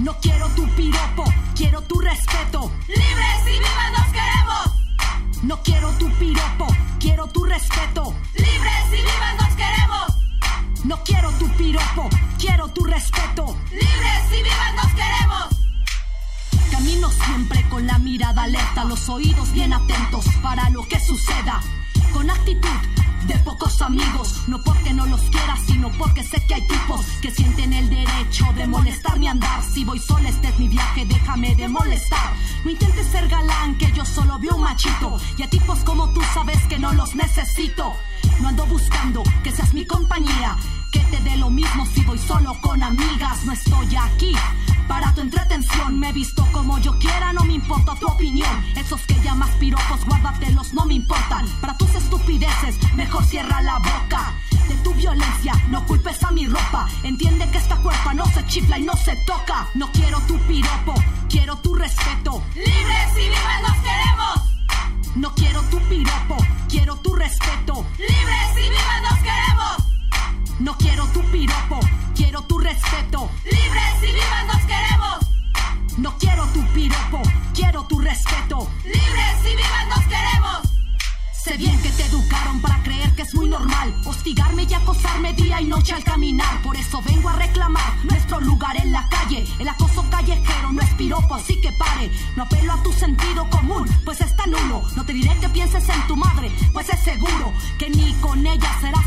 No quiero tu piropo, quiero tu respeto. Libres y vivas nos queremos. No quiero tu piropo, quiero tu respeto. Libres y vivas nos queremos. No quiero tu piropo, quiero tu respeto. Libres y vivas nos queremos. Camino siempre con la mirada alerta, los oídos bien atentos para lo que suceda. Con actitud de pocos amigos, no porque no los quiera, sino porque sé que hay tipos que sienten el derecho de molestar mi andar. Si voy sola, este es mi viaje, déjame de molestar. No intentes ser galán, que yo solo veo un machito. Y a tipos como tú sabes que no los necesito. No ando buscando que seas mi compañía, que te dé lo mismo si voy solo con amigas. No estoy aquí para tu entretención. Me he visto como yo quiera, no me importa tu opinión. Esos que llamas piropos, guárdatelos, no me importan. Para tus estupideces, mejor cierra la boca. De tu violencia, no culpes a mi ropa. Entiende que esta cuerpa no se chifla y no se toca. No quiero tu piropo, quiero tu respeto. Libres y vivas nos queremos. No quiero tu piropo, quiero tu respeto. Libres y vivas nos queremos. No quiero tu piropo, quiero tu respeto. Libres y vivas nos queremos. No quiero tu piropo, quiero tu respeto. Libres y vivas nos queremos. Sé bien que te educaron para creer que es muy normal hostigarme y acosarme día y noche al caminar. Por eso vengo a reclamar nuestro lugar en la calle. El acoso callejero no es piropo, así que pare. No apelo a tu sentido común, pues está nulo. No te diré que pienses en tu madre, pues es seguro que ni con ella serás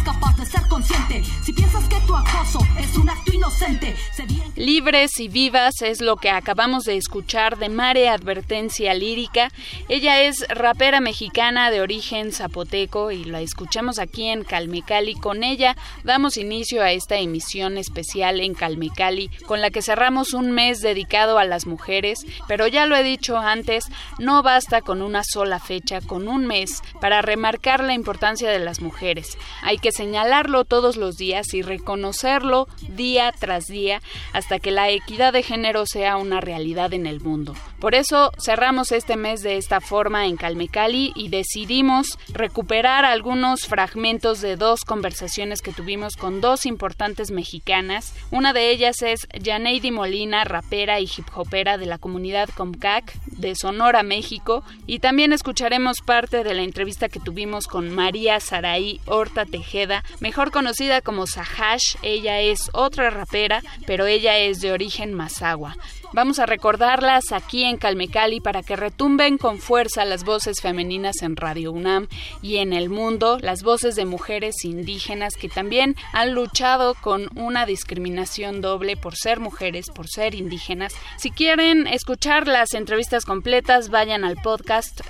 Libres y vivas es lo que acabamos de escuchar de Mare Advertencia Lírica. Ella es rapera mexicana de origen zapoteco y la escuchamos aquí en Calmecali. Con ella damos inicio a esta emisión especial en Calmecali con la que cerramos un mes dedicado a las mujeres, pero ya lo he dicho antes, no basta con una sola fecha, con un mes, para remarcar la importancia de las mujeres. Hay que señalarlo todos los días y reconocerlo día tras día hasta que la equidad de género sea una realidad en el mundo. Por eso cerramos este mes de esta forma en Calmecali y decidimos recuperar algunos fragmentos de dos conversaciones que tuvimos con dos importantes mexicanas. Una de ellas es Janeidi Molina, rapera y hip hopera de la comunidad Comcac de Sonora, México. Y también escucharemos parte de la entrevista que tuvimos con María Saraí Horta Tejeda, mejor conocida como Sahash. Ella es otra rapera, pero ella es de origen mazagua. Vamos a recordarlas aquí en Calmecali para que retumben con fuerza las voces femeninas en Radio UNAM y en el mundo, las voces de mujeres indígenas que también han luchado con una discriminación doble por ser mujeres, por ser indígenas. Si quieren escuchar las entrevistas completas, vayan al podcast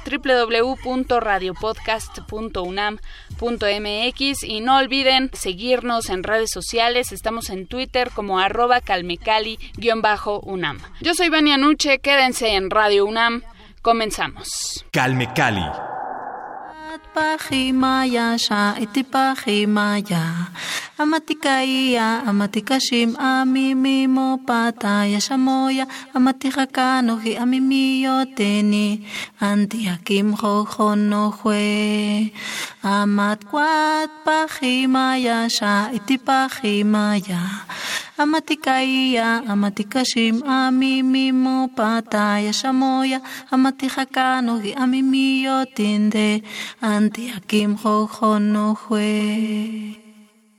www.radiopodcast.unam.mx y no olviden seguirnos en redes sociales. Estamos en Twitter como arroba calmecali-unam. Yo soy Vania Nuche, quédense en Radio UNAM. Comenzamos. Calme Cali. Amatikaia, amatikashim, amimimo pataya shamoya, amatihakanohi, amimiyoteni, antiakim hojonojue. Amatkwat pahimaya, sha itipahimaya. Amatikaya, amatikashim, amimimo pataya shamoya, amatihakanohi, amimiyotinde, antiakim hojonojue.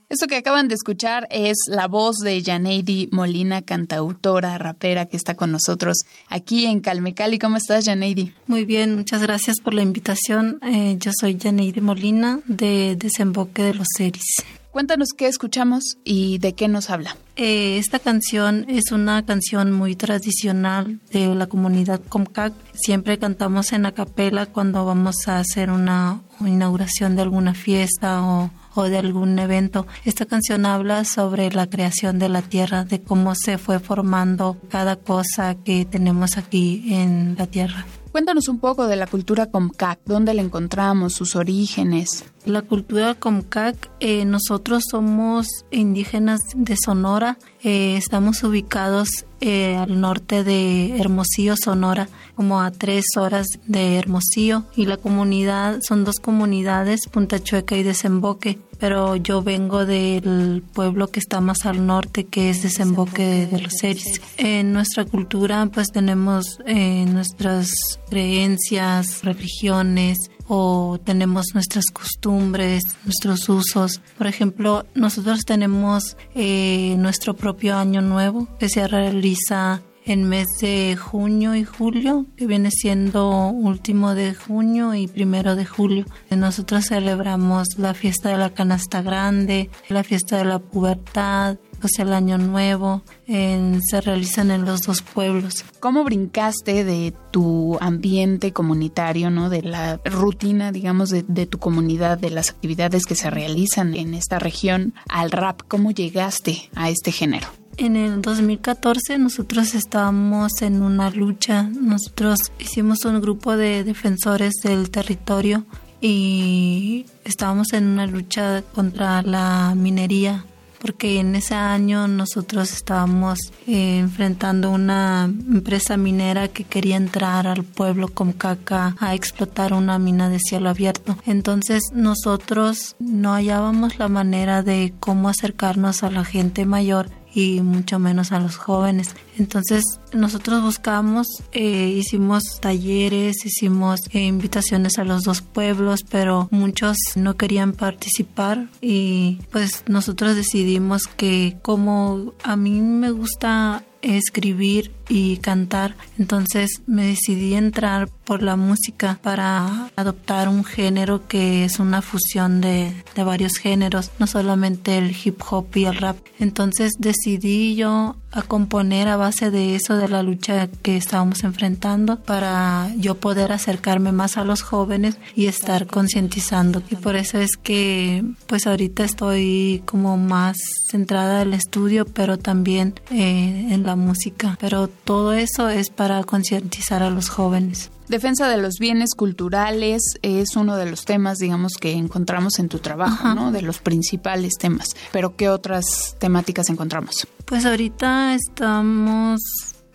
Esto que acaban de escuchar es la voz de Janeidi Molina, cantautora, rapera que está con nosotros aquí en Calmecali. ¿Cómo estás, Janeidi? Muy bien, muchas gracias por la invitación. Eh, yo soy Janeidi Molina de Desemboque de los Seris. Cuéntanos qué escuchamos y de qué nos habla. Eh, esta canción es una canción muy tradicional de la comunidad Comcac. Siempre cantamos en acapela cuando vamos a hacer una inauguración de alguna fiesta o o de algún evento. Esta canción habla sobre la creación de la tierra, de cómo se fue formando cada cosa que tenemos aquí en la tierra. Cuéntanos un poco de la cultura Comcac, dónde la encontramos, sus orígenes. La cultura Comcac, eh, nosotros somos indígenas de Sonora, eh, estamos ubicados eh, al norte de Hermosillo, Sonora, como a tres horas de Hermosillo, y la comunidad son dos comunidades, Punta Chueca y Desemboque pero yo vengo del pueblo que está más al norte, que es Desemboque de los Seris. En nuestra cultura, pues tenemos eh, nuestras creencias, religiones, o tenemos nuestras costumbres, nuestros usos. Por ejemplo, nosotros tenemos eh, nuestro propio año nuevo que se realiza en mes de junio y julio, que viene siendo último de junio y primero de julio. Nosotros celebramos la fiesta de la canasta grande, la fiesta de la pubertad, sea, el año nuevo, se realizan en los dos pueblos. ¿Cómo brincaste de tu ambiente comunitario, no, de la rutina, digamos, de, de tu comunidad, de las actividades que se realizan en esta región al rap? ¿Cómo llegaste a este género? En el 2014 nosotros estábamos en una lucha, nosotros hicimos un grupo de defensores del territorio y estábamos en una lucha contra la minería porque en ese año nosotros estábamos eh, enfrentando una empresa minera que quería entrar al pueblo con caca a explotar una mina de cielo abierto. Entonces nosotros no hallábamos la manera de cómo acercarnos a la gente mayor y mucho menos a los jóvenes. Entonces nosotros buscamos, eh, hicimos talleres, hicimos eh, invitaciones a los dos pueblos, pero muchos no querían participar y pues nosotros decidimos que como a mí me gusta escribir y cantar. Entonces me decidí entrar por la música para adoptar un género que es una fusión de, de, varios géneros, no solamente el hip hop y el rap. Entonces decidí yo a componer a base de eso, de la lucha que estábamos enfrentando, para yo poder acercarme más a los jóvenes y estar concientizando. Y por eso es que pues ahorita estoy como más centrada en el estudio, pero también eh, en la música. Pero todo eso es para concientizar a los jóvenes. Defensa de los bienes culturales es uno de los temas, digamos, que encontramos en tu trabajo, ¿no? De los principales temas. Pero ¿qué otras temáticas encontramos? Pues ahorita estamos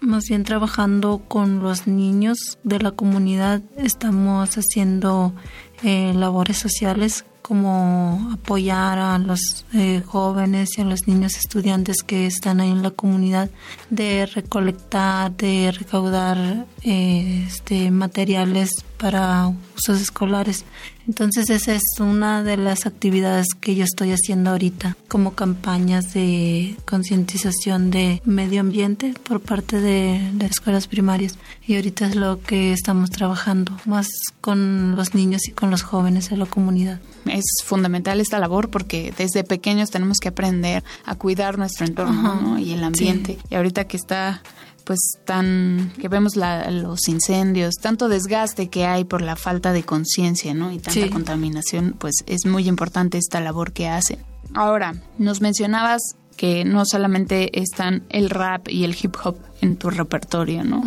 más bien trabajando con los niños de la comunidad. Estamos haciendo eh, labores sociales como apoyar a los eh, jóvenes y a los niños estudiantes que están ahí en la comunidad de recolectar, de recaudar eh, este, materiales para usos escolares. Entonces esa es una de las actividades que yo estoy haciendo ahorita, como campañas de concientización de medio ambiente por parte de las escuelas primarias. Y ahorita es lo que estamos trabajando, más con los niños y con los jóvenes de la comunidad. Es fundamental esta labor porque desde pequeños tenemos que aprender a cuidar nuestro entorno y el ambiente. Y ahorita que está pues tan que vemos los incendios, tanto desgaste que hay por la falta de conciencia, ¿no? Y tanta contaminación, pues es muy importante esta labor que hacen. Ahora, nos mencionabas que no solamente están el rap y el hip hop en tu repertorio, ¿no?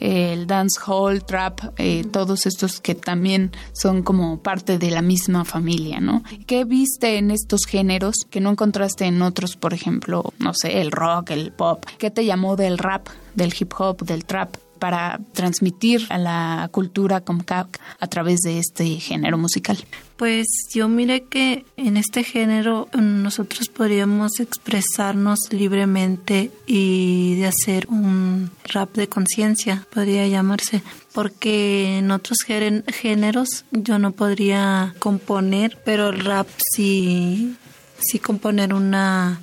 El dancehall, trap, eh, todos estos que también son como parte de la misma familia, ¿no? ¿Qué viste en estos géneros que no encontraste en otros, por ejemplo, no sé, el rock, el pop? ¿Qué te llamó del rap, del hip hop, del trap? para transmitir a la cultura Comcac a través de este género musical? Pues yo mire que en este género nosotros podríamos expresarnos libremente y de hacer un rap de conciencia, podría llamarse, porque en otros géneros yo no podría componer, pero el rap sí sí componer una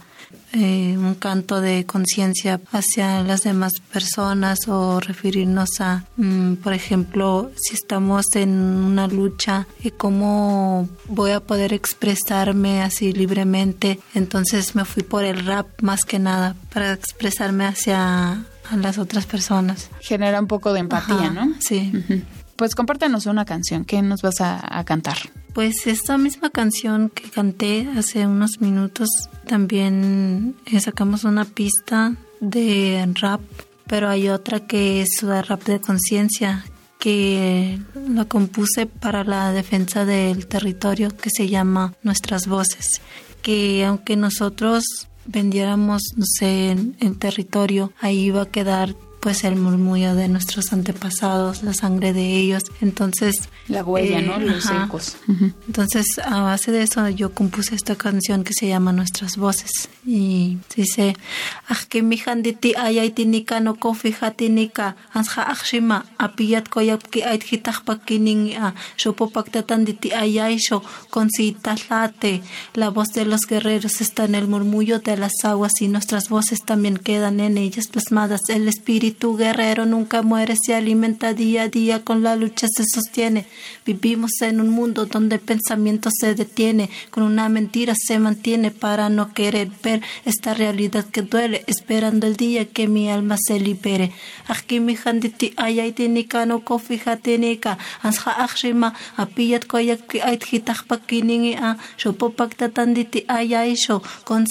eh, un canto de conciencia hacia las demás personas o referirnos a, mm, por ejemplo, si estamos en una lucha y cómo voy a poder expresarme así libremente. Entonces me fui por el rap más que nada para expresarme hacia las otras personas. Genera un poco de empatía, ¿no? Sí. Pues compártanos una canción. ¿Qué nos vas a cantar? Pues esta misma canción que canté hace unos minutos, también sacamos una pista de rap, pero hay otra que es rap de conciencia, que la compuse para la defensa del territorio, que se llama Nuestras Voces, que aunque nosotros vendiéramos, no sé, en, territorio, ahí iba a quedar pues el murmullo de nuestros antepasados, la sangre de ellos. Entonces... La huella, ¿no? Eh, Los ecos. Entonces, a base de eso, yo compuse esta canción que se llama Nuestras Voces. Y dice, Ajki mi handiti ayaytinika no kofi hatinika, ansha akshima, apiyat koyapki ait hitakpakining a, shopopaktatanditi ayaisho, con late. La voz de los guerreros está en el murmullo de las aguas y nuestras voces también quedan en ellas plasmadas. El espíritu tu guerrero nunca muere, se alimenta día a día, con la lucha se sostiene. Vivimos en un mundo donde el pensamiento se detiene, con una mentira se mantiene para no querer ver esta realidad que duele, esperando el día que mi alma se libere. Aquí mi handiti ayaytinika no kofijatinika, ansha akshima, apiyat koyak ait hitakpakiningi a, shopopak tatanditi ayaisho, con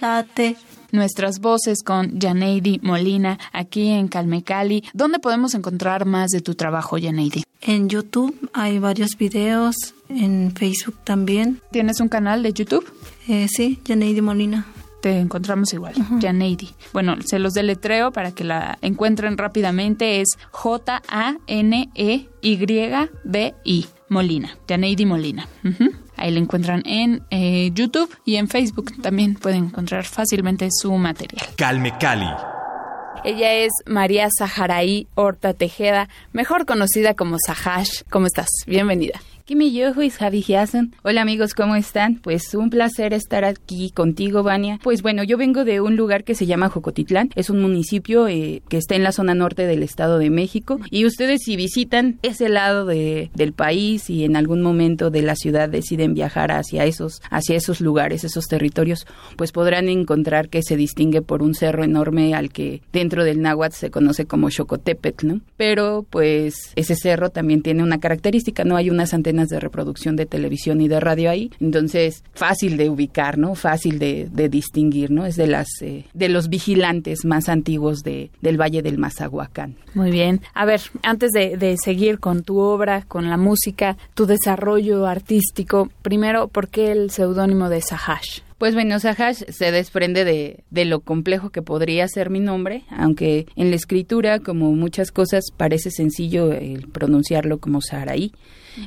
late nuestras voces con Janeidi Molina aquí en Calmecali. ¿Dónde podemos encontrar más de tu trabajo, Janeidi? En YouTube hay varios videos, en Facebook también. ¿Tienes un canal de YouTube? Eh, sí, Janeidi Molina te encontramos igual, Janeidi. Bueno, se los deletreo para que la encuentren rápidamente. Es J-A-N-E-Y-D-I. Molina, Janeidi Molina. Ahí la encuentran en eh, YouTube y en Facebook también pueden encontrar fácilmente su material. Calme Cali. Ella es María Saharaí Horta Tejeda, mejor conocida como Sahash. ¿Cómo estás? Bienvenida. Javi Hola amigos, ¿cómo están? Pues un placer estar aquí contigo, Vania. Pues bueno, yo vengo de un lugar que se llama Jocotitlán. Es un municipio eh, que está en la zona norte del Estado de México. Y ustedes si visitan ese lado de, del país y en algún momento de la ciudad deciden viajar hacia esos, hacia esos lugares, esos territorios, pues podrán encontrar que se distingue por un cerro enorme al que dentro del náhuatl se conoce como Xocotepetl, ¿no? Pero pues ese cerro también tiene una característica, no hay unas antenas de reproducción de televisión y de radio ahí. Entonces, fácil de ubicar, ¿no? Fácil de, distinguir, ¿no? Es de las eh, de los vigilantes más antiguos de, del Valle del Mazahuacán. Muy bien. A ver, antes de, de seguir con tu obra, con la música, tu desarrollo artístico, primero, ¿por qué el seudónimo de Sahash? Pues bueno, Sahash se desprende de, de, lo complejo que podría ser mi nombre, aunque en la escritura, como muchas cosas, parece sencillo el pronunciarlo como Saharaí.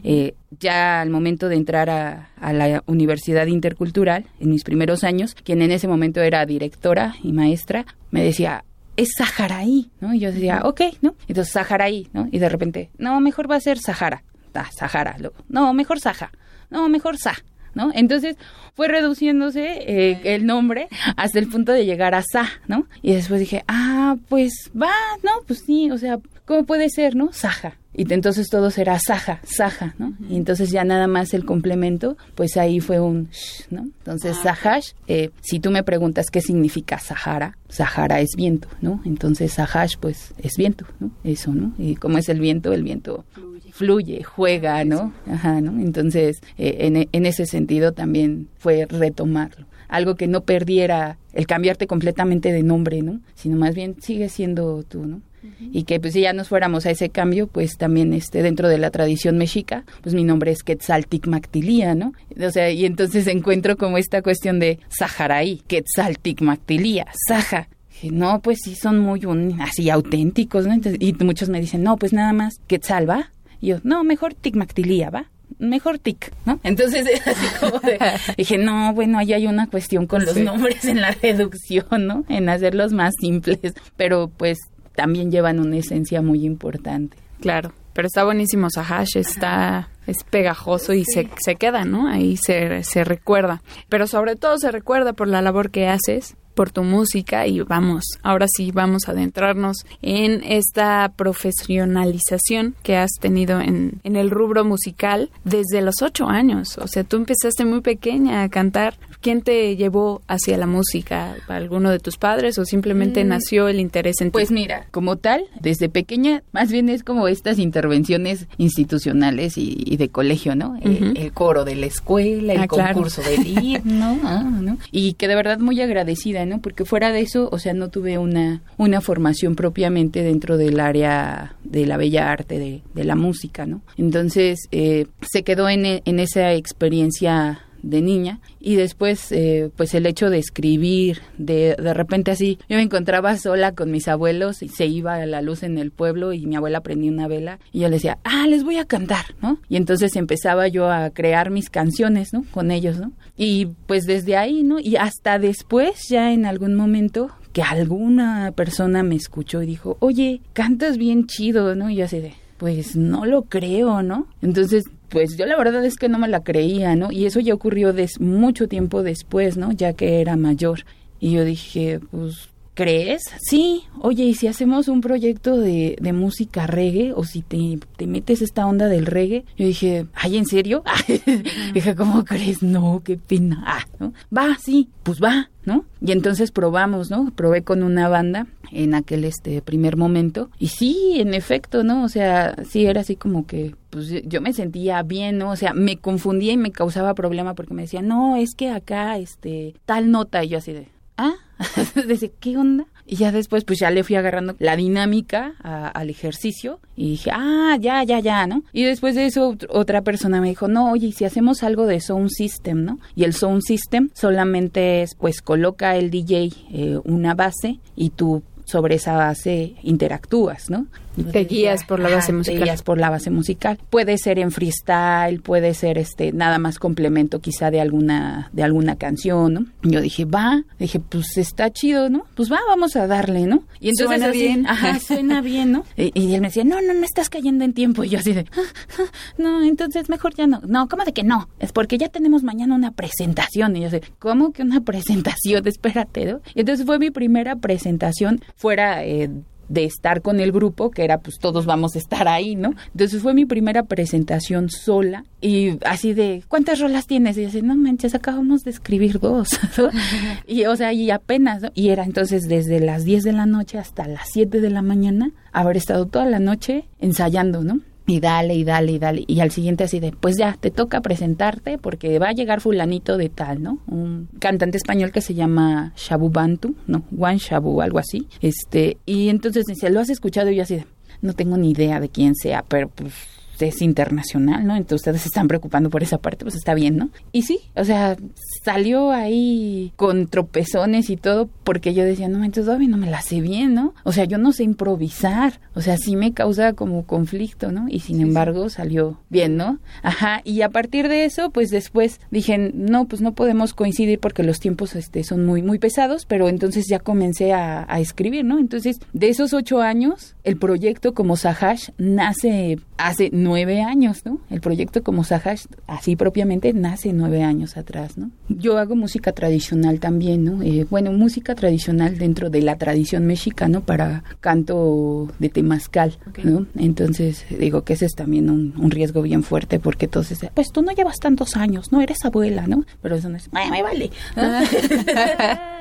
Eh, ya al momento de entrar a, la Universidad Intercultural, en mis primeros años, quien en ese momento era directora y maestra, me decía, es Saharaí, ¿no? Y yo decía, ok, ¿no? Entonces, Saharaí, ¿no? Y de repente, no, mejor va a ser Sahara. Ah, Sahara, luego, no, mejor Saha. No, mejor Sah. ¿No? Entonces fue reduciéndose eh, el nombre hasta el punto de llegar a Sa, ¿no? Y después dije, ah, pues va, ¿no? Pues sí, o sea, ¿cómo puede ser, no? Saja. Y entonces todo será Saja, Saja, ¿no? Y entonces ya nada más el complemento, pues ahí fue un sh, ¿no? Entonces ah, Sahash, eh, si tú me preguntas qué significa Sahara, Sahara es viento, ¿no? Entonces Sahash, pues es viento, ¿no? Eso, ¿no? Y cómo es el viento, el viento fluye, juega, ¿no? Ajá, ¿no? Entonces, eh, en, en ese sentido también fue retomarlo. Algo que no perdiera el cambiarte completamente de nombre, ¿no? Sino más bien sigue siendo tú, ¿no? Y que pues si ya nos fuéramos a ese cambio, pues también este dentro de la tradición mexica, pues mi nombre es Quetzalticmactilia, ¿no? O sea, y entonces encuentro como esta cuestión de Saharaí, Quetzalticmactilia, Saja, no, pues sí son muy así auténticos, ¿no? y muchos me dicen, no, pues nada más Quetzal, ¿va? Y yo, no, mejor Ticmactilia, ¿va? mejor tic, ¿no? Entonces, así como de, dije, no, bueno, ahí hay una cuestión con los nombres en la reducción, ¿no? En hacerlos más simples, pero pues también llevan una esencia muy importante. Claro, pero está buenísimo Sahash, está es pegajoso y se, se queda, ¿no? Ahí se, se recuerda. Pero sobre todo se recuerda por la labor que haces por tu música y vamos, ahora sí vamos a adentrarnos en esta profesionalización que has tenido en, en el rubro musical desde los ocho años. O sea, tú empezaste muy pequeña a cantar. ¿Quién te llevó hacia la música? ¿Alguno de tus padres o simplemente mm. nació el interés en ti? Pues mira, como tal, desde pequeña, más bien es como estas intervenciones institucionales y, de colegio, ¿no? Eh, el, coro de la escuela, el ah, concurso del himno, ah, ¿no? Y que de verdad muy agradecida ¿no? Porque fuera de eso, o sea, no tuve una, una formación propiamente dentro del área de la bella arte, de, de la música, ¿no? Entonces, eh, se quedó en, en esa experiencia de niña y después eh, pues el hecho de escribir de de repente así yo me encontraba sola con mis abuelos y se iba a la luz en el pueblo y mi abuela prendía una vela y yo le decía ah les voy a cantar no y entonces empezaba yo a crear mis canciones no con ellos no y pues desde ahí no y hasta después ya en algún momento que alguna persona me escuchó y dijo oye cantas bien chido no y yo así de pues no lo creo, ¿no? Entonces pues yo la verdad es que no me la creía, ¿no? Y eso ya ocurrió des mucho tiempo después, ¿no? Ya que era mayor. Y yo dije, pues, ¿crees? Sí, oye, ¿y si hacemos un proyecto de, de música reggae? O si te, te, metes esta onda del reggae. Yo dije, ¿ay, en serio? dije, ¿cómo crees? No, qué pena. Ah, ¿no? Va, sí, pues va, ¿no? Y entonces probamos, ¿no? Probé con una banda en aquel este primer momento y sí, en efecto, ¿no? O sea, sí era así como que pues yo me sentía bien, ¿no? O sea, me confundía y me causaba problema porque me decía, "No, es que acá este tal nota" y yo así de, "Ah, desde qué onda?" Y ya después, pues ya le fui agarrando la dinámica al ejercicio y dije, ah, ya, ya, ya, ¿no? Y después de eso, otra persona me dijo, no, oye, si hacemos algo de sound system, ¿no? Y el sound system solamente es, pues, coloca el DJ eh, una base y tú sobre esa base interactúas, ¿no? Te guías por la base musical. Te guías por la base musical. Puede ser en freestyle, puede ser este nada más complemento quizá de alguna de alguna canción, ¿no? Yo dije, "Va", dije, "Pues está chido, ¿no? Pues va, vamos a darle, ¿no?" Y entonces suena bien. Ajá, suena bien, ¿no? Y, él me decía, "No, no, no estás cayendo en tiempo." Y yo así de, "No, entonces mejor ya no." No, ¿cómo de que no? Es porque ya tenemos mañana una presentación." Y yo así, "¿Cómo que una presentación? Espérate, ¿no?" Y entonces fue mi primera presentación fuera eh, de estar con el grupo, que era pues todos vamos a estar ahí, ¿no? Entonces fue mi primera presentación sola y así de, ¿cuántas rolas tienes? Y yo no manches, acabamos de escribir dos. y o sea, y apenas, y era entonces desde las 10 de la noche hasta las 7 de la mañana, haber estado toda la noche ensayando, ¿no? Y dale y dale y dale. Y al siguiente así de, pues ya, te toca presentarte porque va a llegar fulanito de tal, ¿no? Un cantante español que se llama Shabu Bantu, ¿no? Juan Shabu, algo así. Este, y entonces dice, ¿lo has escuchado? Y yo así de, no tengo ni idea de quién sea, pero pues es internacional, ¿no? Entonces ustedes se están preocupando por esa parte, pues está bien, ¿no? Y sí, o sea, salió ahí con tropezones y todo, porque yo decía, no, entonces todavía no me la sé bien, ¿no? O sea, yo no sé improvisar, o sea, sí me causa como conflicto, ¿no? Y sin embargo salió bien, ¿no? Ajá, y a partir de eso, pues después dije, no, pues no podemos coincidir porque los tiempos este, son muy, muy pesados, pero entonces ya comencé a, a escribir, ¿no? Entonces, de esos ocho años, el proyecto como Sahash nace hace nueve años, ¿no? El proyecto como Sahash, así propiamente, nace nueve años atrás, ¿no? Yo hago música tradicional también, ¿no? Eh, bueno, música tradicional dentro de la tradición mexicana para canto de temazcal, ¿no? Entonces, digo que ese es también un, riesgo bien fuerte porque entonces, pues tú no llevas tantos años, no eres abuela, ¿no? Pero eso no es, ¡ay, me vale!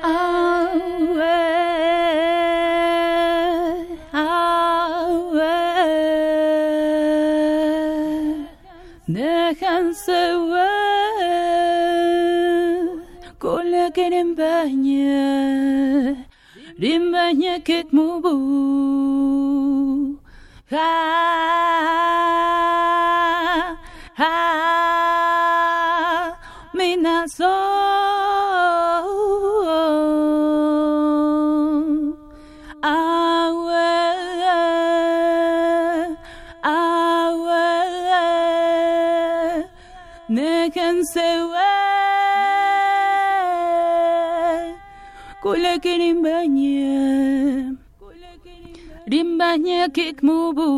Déjense ver con la que rembaña, rembaña que. kirimba nye Rimba nye kik mubu.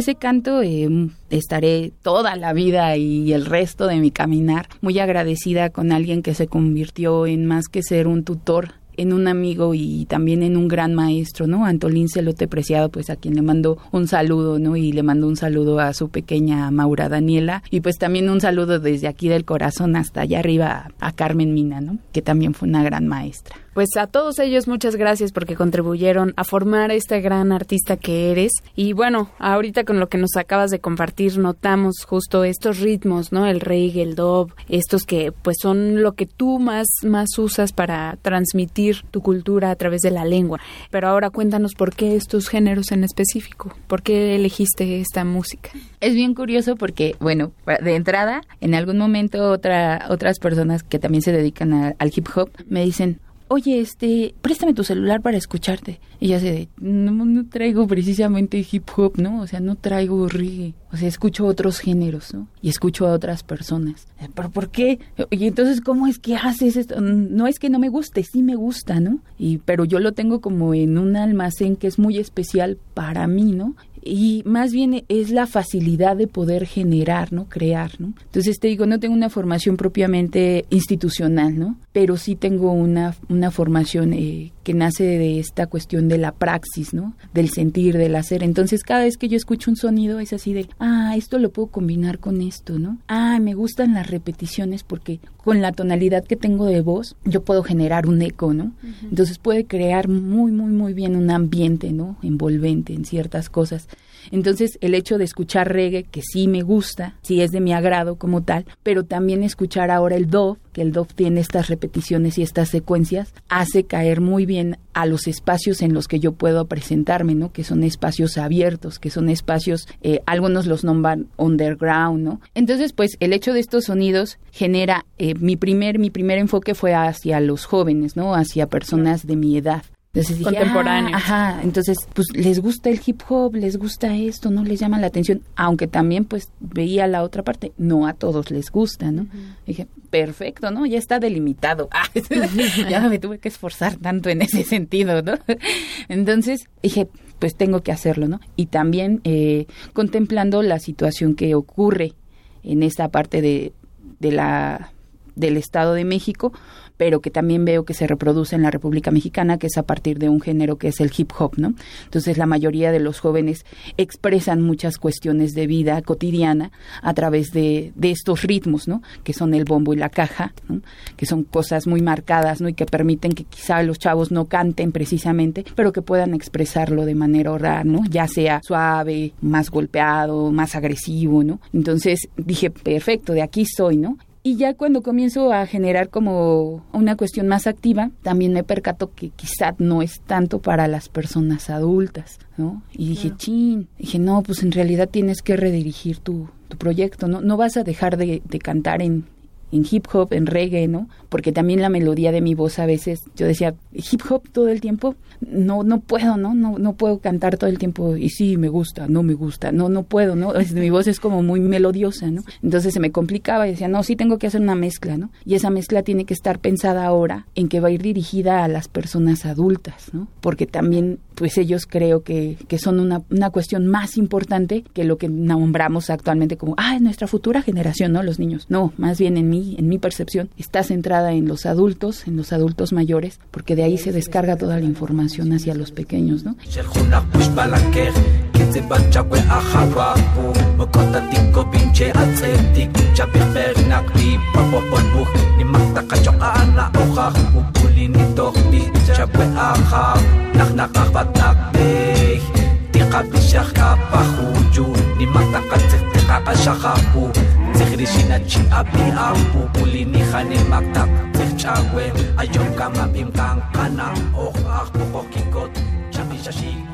Ese canto eh, estaré toda la vida y el resto de mi caminar muy agradecida con alguien que se convirtió en más que ser un tutor en un amigo y también en un gran maestro, ¿no? Antolín Celote Preciado, pues a quien le mando un saludo, ¿no? Y le mando un saludo a su pequeña Maura Daniela y pues también un saludo desde aquí del corazón hasta allá arriba a Carmen Mina, ¿no? Que también fue una gran maestra. Pues a todos ellos muchas gracias porque contribuyeron a formar este gran artista que eres. Y bueno, ahorita con lo que nos acabas de compartir notamos justo estos ritmos, ¿no? El reggae, el dub, estos que pues son lo que tú más más usas para transmitir tu cultura a través de la lengua. Pero ahora cuéntanos por qué estos géneros en específico, por qué elegiste esta música. Es bien curioso porque, bueno, de entrada, en algún momento otra, otras personas que también se dedican al hip hop me dicen, oye, este, préstame tu celular para escucharte. Y ya se, no, no traigo precisamente hip hop, ¿no? O sea, no traigo reggae. O sea, escucho otros géneros, ¿no? Y escucho a otras personas. ¿Pero por qué? Y entonces, ¿cómo es que haces esto? No es que no me guste, sí me gusta, ¿no? Y, pero yo lo tengo como en un almacén que es muy especial para mí, ¿no? Y más bien es la facilidad de poder generar, ¿no? Crear, ¿no? Entonces te digo, no tengo una formación propiamente institucional, ¿no? Pero sí tengo una, una formación eh, que nace de esta cuestión de la praxis, ¿no? Del sentir, del hacer. Entonces cada vez que yo escucho un sonido es así de, ah, esto lo puedo combinar con esto, ¿no? Ah, me gustan las repeticiones porque con la tonalidad que tengo de voz yo puedo generar un eco, ¿no? Entonces puede crear muy, muy, muy bien un ambiente, ¿no? Envolvente en ciertas cosas. Entonces, el hecho de escuchar reggae, que sí me gusta, sí es de mi agrado como tal, pero también escuchar ahora el dove, que el dove tiene estas repeticiones y estas secuencias, hace caer muy bien a los espacios en los que yo puedo presentarme, ¿no? Que son espacios abiertos, que son espacios, eh, algunos los nombran underground, ¿no? Entonces, pues, el hecho de estos sonidos genera, eh, mi primer, mi primer enfoque fue hacia los jóvenes, ¿no? Hacia personas de mi edad. Entonces contemporáneos. Ah, ajá, entonces pues les gusta el hip hop, les gusta esto, no les llama la atención, aunque también pues veía la otra parte, no a todos les gusta, ¿no? Dije, perfecto, ¿no? Ya está delimitado. Ah, ya me tuve que esforzar tanto en ese sentido, ¿no? Entonces dije, pues tengo que hacerlo, ¿no? Y también eh, contemplando la situación que ocurre en esta parte de, de la del Estado de México, pero que también veo que se reproduce en la República Mexicana, que es a partir de un género que es el hip hop, ¿no? Entonces la mayoría de los jóvenes expresan muchas cuestiones de vida cotidiana a través de, de estos ritmos, ¿no? Que son el bombo y la caja, ¿no? Que son cosas muy marcadas, ¿no? Y que permiten que quizá los chavos no canten precisamente, pero que puedan expresarlo de manera oral, ¿no? Ya sea suave, más golpeado, más agresivo, ¿no? Entonces dije, perfecto, de aquí soy, ¿no? Y ya cuando comienzo a generar como una cuestión más activa, también me percato que quizá no es tanto para las personas adultas, ¿no? Y dije, chin, dije, no, pues en realidad tienes que redirigir tu, tu proyecto, ¿no? No vas a dejar de, de cantar en, en hip hop, en reggae, ¿no? Porque también la melodía de mi voz a veces, yo decía, hip hop todo el tiempo, no, no puedo, ¿no? No, no puedo cantar todo el tiempo y sí, me gusta, no me gusta, no, no puedo, ¿no? mi voz es como muy melodiosa, ¿no? Entonces se me complicaba y decía, no, sí tengo que hacer una mezcla, ¿no? Y esa mezcla tiene que estar pensada ahora en que va a ir dirigida a las personas adultas, ¿no? Porque también, pues ellos creo que, que son una, una cuestión más importante que lo que nombramos actualmente como, ah, nuestra futura generación, ¿no? Los niños. No, más bien en mí, en mi percepción, está centrada en los adultos, en los adultos mayores, porque de ahí se descarga toda la información hacia los pequeños, ¿no? tsebantša kwe a garapo mokotating kobintše a tsetik tša bebernak dipapoponbug nimaktakatšo ana o gagpo pulinitogdi tša kwe a gag nagnaqagbatnakbeh tiqapišagkapajuju nimaktakatsektekaqašagapu tsegrixinachi api ampu pulinijanemaktak tsekchakwe ayomkamapimkanqana og agpoqoqikot xamixaxik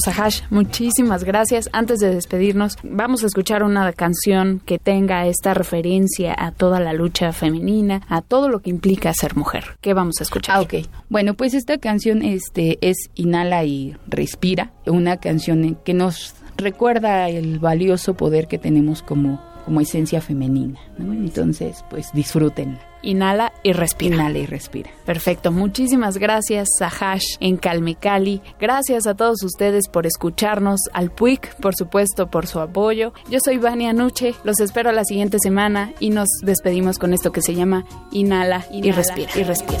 Sahash, muchísimas gracias. Antes de despedirnos, vamos a escuchar una canción que tenga esta referencia a toda la lucha femenina, a todo lo que implica ser mujer. ¿Qué vamos a escuchar? Ah, ok. Bueno, pues esta canción este, es Inhala y Respira, una canción que nos recuerda el valioso poder que tenemos como, como esencia femenina. Entonces, pues disfrútenla. Inhala y respira. Inhala y respira. Perfecto. Muchísimas gracias, Sahash en Calmecali. Gracias a todos ustedes por escucharnos, al PUIC, por supuesto, por su apoyo. Yo soy Vania Nuche. Los espero la siguiente semana y nos despedimos con esto que se llama Inhala, y respira. Y respira.